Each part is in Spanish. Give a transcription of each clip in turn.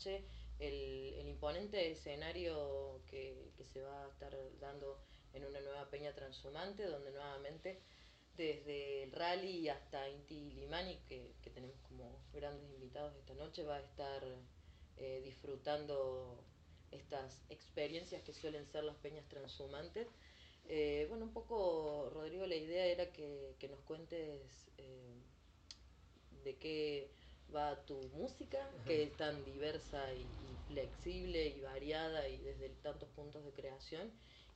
Noche el, el imponente escenario que, que se va a estar dando en una nueva peña transhumante, donde nuevamente desde el rally hasta Inti Limani, que, que tenemos como grandes invitados esta noche, va a estar eh, disfrutando estas experiencias que suelen ser las peñas transhumantes. Eh, bueno, un poco, Rodrigo, la idea era que, que nos cuentes eh, de qué va tu música, que es tan diversa y, y, flexible y variada y desde tantos puntos de creación,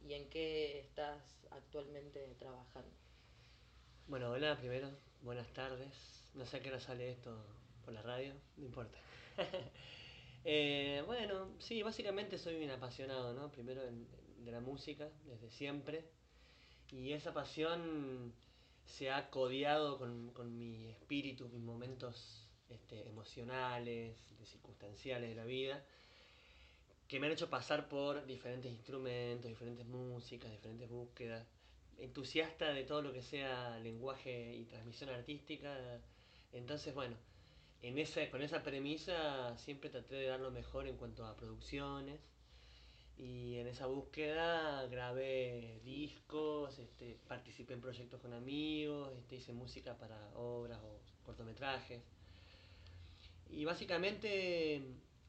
y en qué estás actualmente trabajando. Bueno, hola, primero, buenas tardes. No sé a qué hora sale esto por la radio, no importa. eh, bueno, sí, básicamente soy un apasionado, ¿no? Primero en, de la música, desde siempre. Y esa pasión se ha codiado con, con mi espíritu, mis momentos este, emocionales, circunstanciales de la vida que me han hecho pasar por diferentes instrumentos, diferentes músicas, diferentes búsquedas. Entusiasta de todo lo que sea lenguaje y transmisión artística. Entonces, bueno, en esa, con esa premisa siempre traté de dar lo mejor en cuanto a producciones. Y en esa búsqueda grabé discos, este, participé en proyectos con amigos, este, hice música para obras o cortometrajes. Y básicamente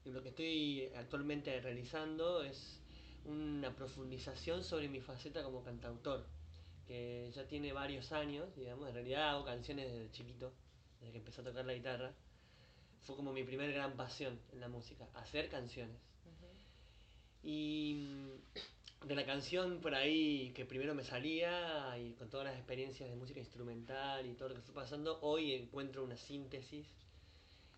lo que estoy actualmente realizando es una profundización sobre mi faceta como cantautor, que ya tiene varios años, digamos, en realidad hago canciones desde chiquito, desde que empecé a tocar la guitarra. Fue como mi primer gran pasión en la música, hacer canciones. Uh -huh. Y de la canción por ahí que primero me salía y con todas las experiencias de música instrumental y todo lo que fue pasando, hoy encuentro una síntesis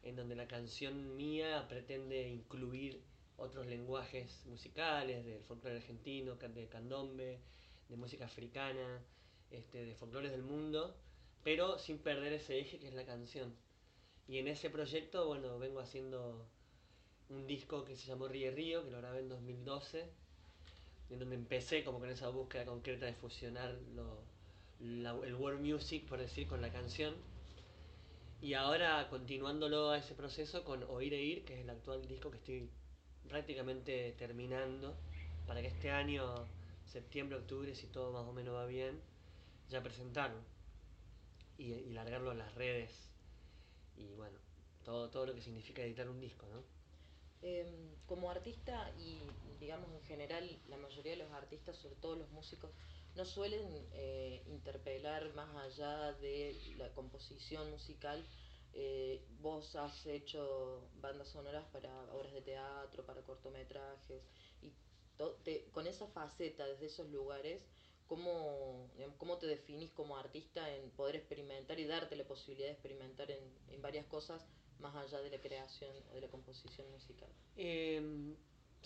en donde la canción mía pretende incluir otros lenguajes musicales, del folclore argentino, de candombe, de música africana, este, de folclores del mundo, pero sin perder ese eje que es la canción. Y en ese proyecto, bueno, vengo haciendo un disco que se llamó Ríe Río, que lo grabé en 2012, en donde empecé como con esa búsqueda concreta de fusionar lo, el world music, por decir, con la canción y ahora continuándolo a ese proceso con Oír e Ir, que es el actual disco que estoy prácticamente terminando, para que este año, septiembre, octubre, si todo más o menos va bien, ya presentarlo y, y largarlo a las redes y bueno, todo, todo lo que significa editar un disco, ¿no? Eh, como artista y digamos en general la mayoría de los artistas, sobre todo los músicos, no suelen eh, interpelar más allá de la composición musical. Eh, vos has hecho bandas sonoras para obras de teatro, para cortometrajes, y con esa faceta desde esos lugares, ¿cómo, ¿cómo te definís como artista en poder experimentar y darte la posibilidad de experimentar en, varias cosas más allá de la creación o de la composición musical? Eh,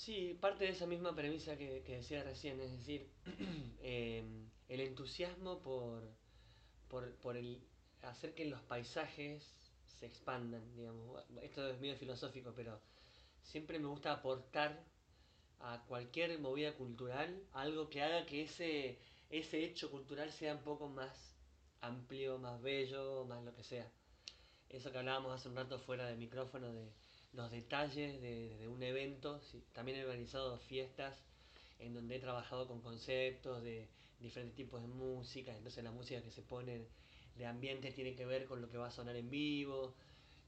Sí, parte de esa misma premisa que, que decía recién, es decir, eh, el entusiasmo por, por, por el hacer que los paisajes se expandan, digamos. Esto es medio filosófico, pero siempre me gusta aportar a cualquier movida cultural algo que haga que ese, ese hecho cultural sea un poco más amplio, más bello, más lo que sea. Eso que hablábamos hace un rato fuera del micrófono de los detalles de, un evento. También he organizado fiestas en donde he trabajado con conceptos de diferentes tipos de música. Entonces la música que se pone de ambiente tiene que ver con lo que va a sonar en vivo,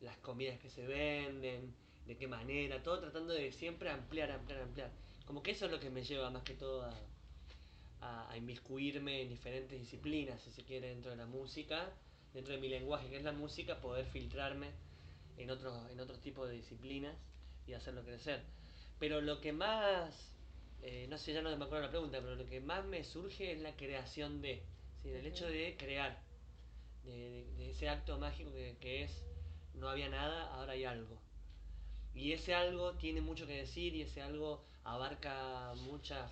las comidas que se venden, de qué manera, todo tratando de siempre ampliar, ampliar, ampliar. Como que eso es lo que me lleva más que todo a, a, a inmiscuirme en diferentes disciplinas, si se quiere, dentro de la música, dentro de mi lenguaje, que es la música, poder filtrarme en otros en otro tipo de disciplinas y hacerlo crecer. Pero lo que más, eh, no sé, ya no me acuerdo la pregunta, pero lo que más me surge es la creación de, ¿sí? el hecho de crear, de, ese acto mágico que, es no había nada, ahora hay algo. Y ese algo tiene mucho que decir y ese algo abarca muchas,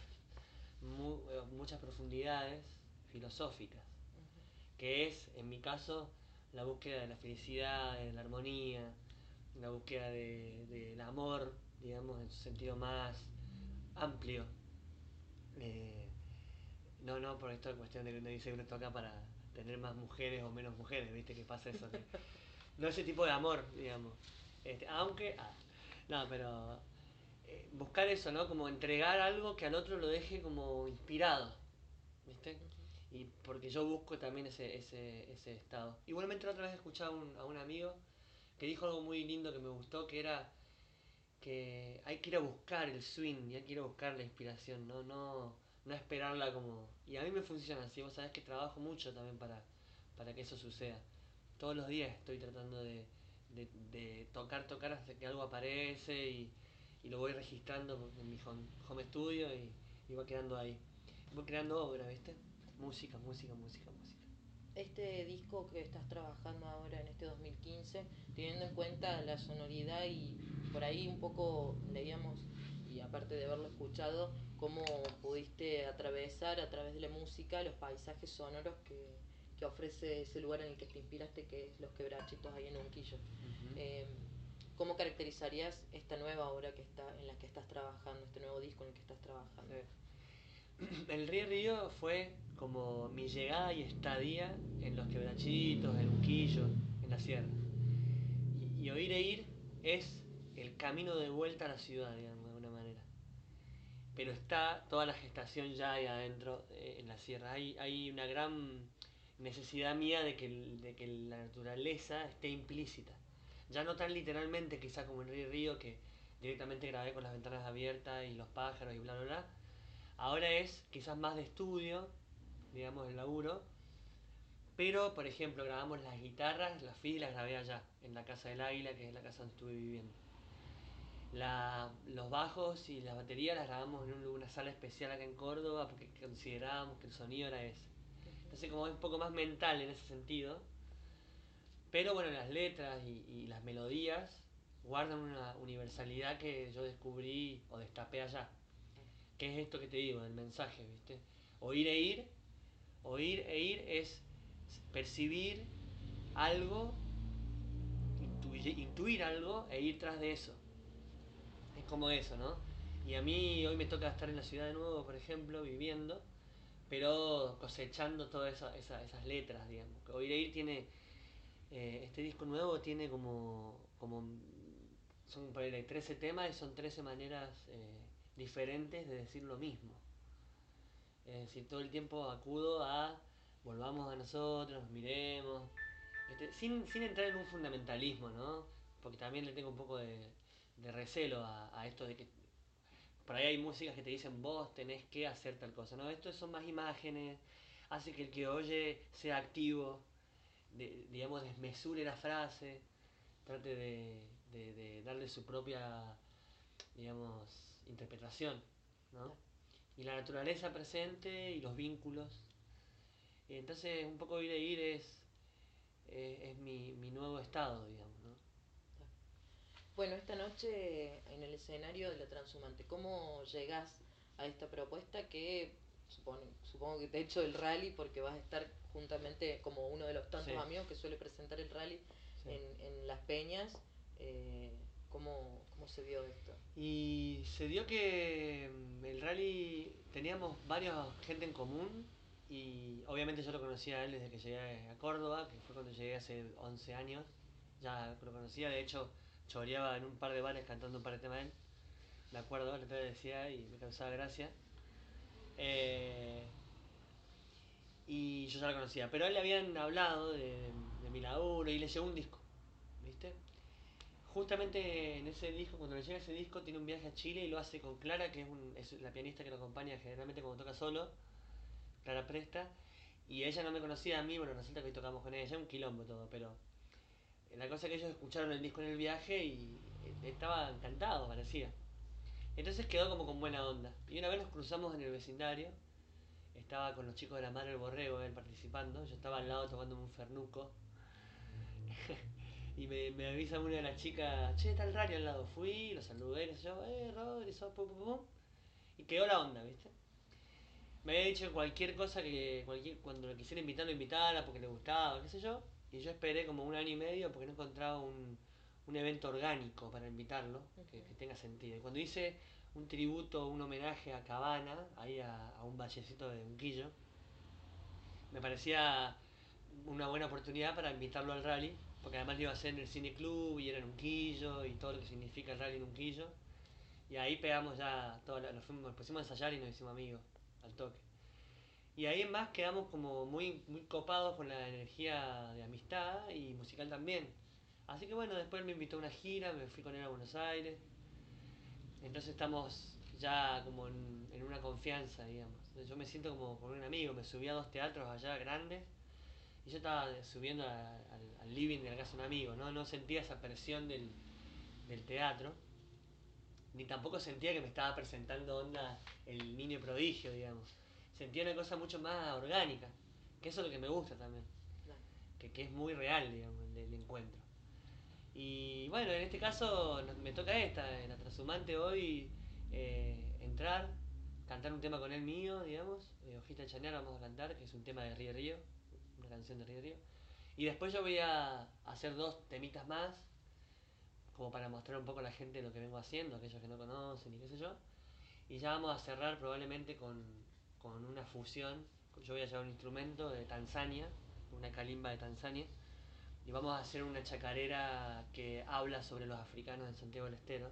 eh, muchas profundidades filosóficas, que es, en mi caso, la búsqueda de la felicidad, de la armonía, la búsqueda del amor, digamos, en su sentido más amplio. Eh, no, no, por esta cuestión de que uno dice que uno toca para tener más mujeres o menos mujeres, ¿viste? Que pasa eso. no ese tipo de amor, digamos. Este, aunque. Ah, no, pero. Eh, buscar eso, ¿no? Como entregar algo que al otro lo deje como inspirado, ¿viste? Y porque yo busco también ese, ese, ese estado. Igualmente otra vez escuché a un, a un amigo que dijo algo muy lindo que me gustó, que era que hay que ir a buscar el swing y hay que ir a buscar la inspiración, no, no, no esperarla como... Y a mí me funciona así, vos sabés que trabajo mucho también para, para que eso suceda. Todos los días estoy tratando de, de, tocar, tocar hasta que algo aparece y, y, lo voy registrando en mi home, studio y, y va quedando ahí. Voy creando obra, ¿viste? Música, música, música, música. Este disco que estás trabajando ahora en este 2015, teniendo en cuenta la sonoridad y por ahí un poco leíamos, y aparte de haberlo escuchado, cómo pudiste atravesar a través de la música los paisajes sonoros que, que ofrece ese lugar en el que te inspiraste, que es Los Quebrachitos ahí en Unquillo. Eh, ¿Cómo caracterizarías esta nueva obra que está, en la que estás trabajando, este nuevo disco en el que estás trabajando? El Río Río fue como mi llegada y estadía en Los Quebrachitos, en Unquillo, en la sierra. Y, oír e ir es el camino de vuelta a la ciudad, digamos, de alguna manera. Pero está toda la gestación ya ahí adentro, eh, en la sierra. Hay, una gran necesidad mía de que, de que la naturaleza esté implícita. Ya no tan literalmente, quizá como en Río Río, que directamente grabé con las ventanas abiertas y los pájaros y bla, bla, bla. Ahora es quizás más de estudio, digamos, el laburo. Pero, por ejemplo, grabamos las guitarras, las filas las grabé allá, en la Casa del Águila, que es la casa donde estuve viviendo. La, los bajos y las baterías las grabamos en una sala especial acá en Córdoba porque considerábamos que el sonido era ese. Entonces como es un poco más mental en ese sentido. Pero bueno, las letras y, las melodías guardan una universalidad que yo descubrí o destapé allá. ¿Qué es esto que te digo? El mensaje, ¿viste? Oír e ir. Oír e ir es percibir algo, intuir algo e ir tras de eso es como eso, ¿no? Y a mí hoy me toca estar en la ciudad de nuevo, por ejemplo, viviendo, pero cosechando todas esas letras, digamos. Oír ir tiene, eh, este disco nuevo tiene como, como son 13 temas y son 13 maneras eh, diferentes de decir lo mismo. Es decir, todo el tiempo acudo a volvamos a nosotros, miremos, este, sin, entrar en un fundamentalismo, ¿no? Porque también le tengo un poco de, de recelo a, esto de que por ahí hay músicas que te dicen vos tenés que hacer tal cosa. No, esto son más imágenes, hace que el que oye sea activo, digamos, desmesure la frase, trate de, darle su propia, digamos, interpretación, ¿no? Y la naturaleza presente y los vínculos. Entonces, un poco ir a ir es, es, mi, mi nuevo estado, digamos. Bueno, esta noche en el escenario de la Transhumante, ¿cómo llegás a esta propuesta que supongo que te he hecho el rally porque vas a estar juntamente como uno de los tantos amigos que suele presentar el rally en, Las Peñas? Eh, ¿cómo, ¿Cómo se dio esto? Y se dio que mm, el rally teníamos varias gente en común y obviamente yo lo conocía a él desde que llegué a Córdoba, que fue cuando llegué hace 11 años, ya lo conocía, de hecho choreaba en un par de bares cantando un par de temas de él. Me acuerdo, le decía y me causaba gracia. Eh, y yo ya la conocía, pero a él le habían hablado de, mi laburo y le llegó un disco. Justamente en ese disco, cuando le llega ese disco, tiene un viaje a Chile y lo hace con Clara, que es, es la pianista que lo acompaña generalmente cuando toca solo, Clara Presta, y ella no me conocía a mí, bueno, resulta que tocamos con ella, un quilombo todo, pero la cosa que ellos escucharon el disco en el viaje y estaba encantado, parecía. Entonces quedó como con buena onda. Y una vez nos cruzamos en el vecindario, estaba con los chicos de la Madre del Borrego, él participando, yo estaba al lado tomando un fernuco. y me, me, avisa una de las chicas, che, está el radio al lado. Fui, lo saludé, qué sé yo, eh, Rodri, pum, pum, pum. Y quedó la onda, ¿viste? Me había dicho cualquier cosa que cualquier, cuando lo quisiera invitar, lo invitara porque le gustaba, qué sé yo. Y yo esperé como un año y medio porque no encontraba un, un evento orgánico para invitarlo, que, que, tenga sentido. Y cuando hice un tributo, un homenaje a Cabana, ahí a, a un vallecito de Unquillo, me parecía una buena oportunidad para invitarlo al rally, porque además lo iba a hacer en el Cine Club y era en Unquillo y todo lo que significa el rally en Unquillo. Y ahí pegamos ya, todo, nos, fuimos, pusimos a ensayar y nos hicimos amigos al toque. Y ahí en más quedamos como muy, copados con la energía de amistad y musical también. Así que bueno, después me invitó a una gira, me fui con él a Buenos Aires. Entonces estamos ya como en, en una confianza, digamos. Yo me siento como con un amigo, me subí a dos teatros allá grandes y yo estaba subiendo a, al, living de la casa de un amigo, ¿no? No sentía esa presión del, del teatro, ni tampoco sentía que me estaba presentando onda el niño prodigio, digamos. Sentía una cosa mucho más orgánica, que eso es lo que me gusta también, que, que es muy real, digamos, el, el encuentro. Y bueno, en este caso me toca esta, en la transhumante hoy, eh, entrar, cantar un tema con él mío, digamos, eh, Hojita Chanear vamos a cantar, que es un tema de Río Río, una canción de Río Río. Y después yo voy a hacer dos temitas más, como para mostrar un poco a la gente lo que vengo haciendo, aquellos que no conocen y qué sé yo. Y ya vamos a cerrar probablemente con, con una fusión. Yo voy a llevar un instrumento de Tanzania, una calimba de Tanzania, y vamos a hacer una chacarera que habla sobre los africanos en Santiago del Estero.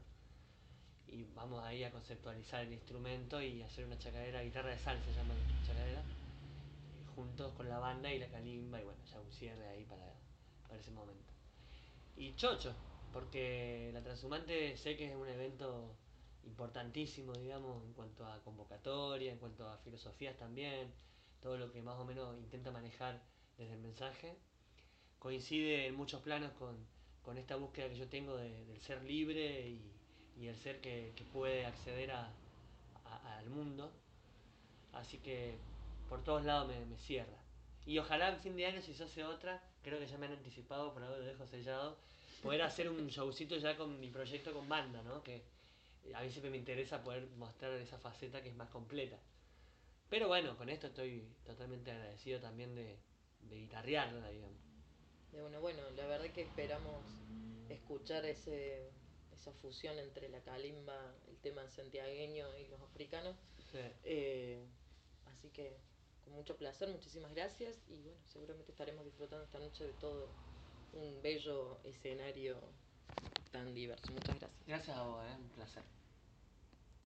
Y vamos ahí a conceptualizar el instrumento y hacer una chacarera, guitarra de sal se llama chacarera, juntos con la banda y la calimba, y bueno, ya un cierre ahí para, para ese momento. Y chocho, porque la Transhumante sé que es un evento importantísimo, digamos, en cuanto a convocatoria, en cuanto a filosofías también, todo lo que más o menos intenta manejar desde el mensaje, coincide en muchos planos con, con esta búsqueda que yo tengo de, del ser libre y, y el ser que, puede acceder a, al mundo. Así que por todos lados me, me, cierra. Y ojalá en fin de año, si se hace otra, creo que ya me han anticipado, por algo lo dejo sellado, poder hacer un showcito ya con mi proyecto con banda, ¿no? Que a mí siempre me interesa poder mostrar esa faceta que es más completa. Pero bueno, con esto estoy totalmente agradecido también de, de guitarrearla, digamos. De bueno, bueno, la verdad que esperamos escuchar ese, esa fusión entre la calimba, el tema santiagueño y los africanos. Sí. Eh, así que mucho placer, muchísimas gracias y bueno, seguramente estaremos disfrutando esta noche de todo un bello escenario tan diverso. Muchas gracias. Gracias a vos, ¿eh? un placer.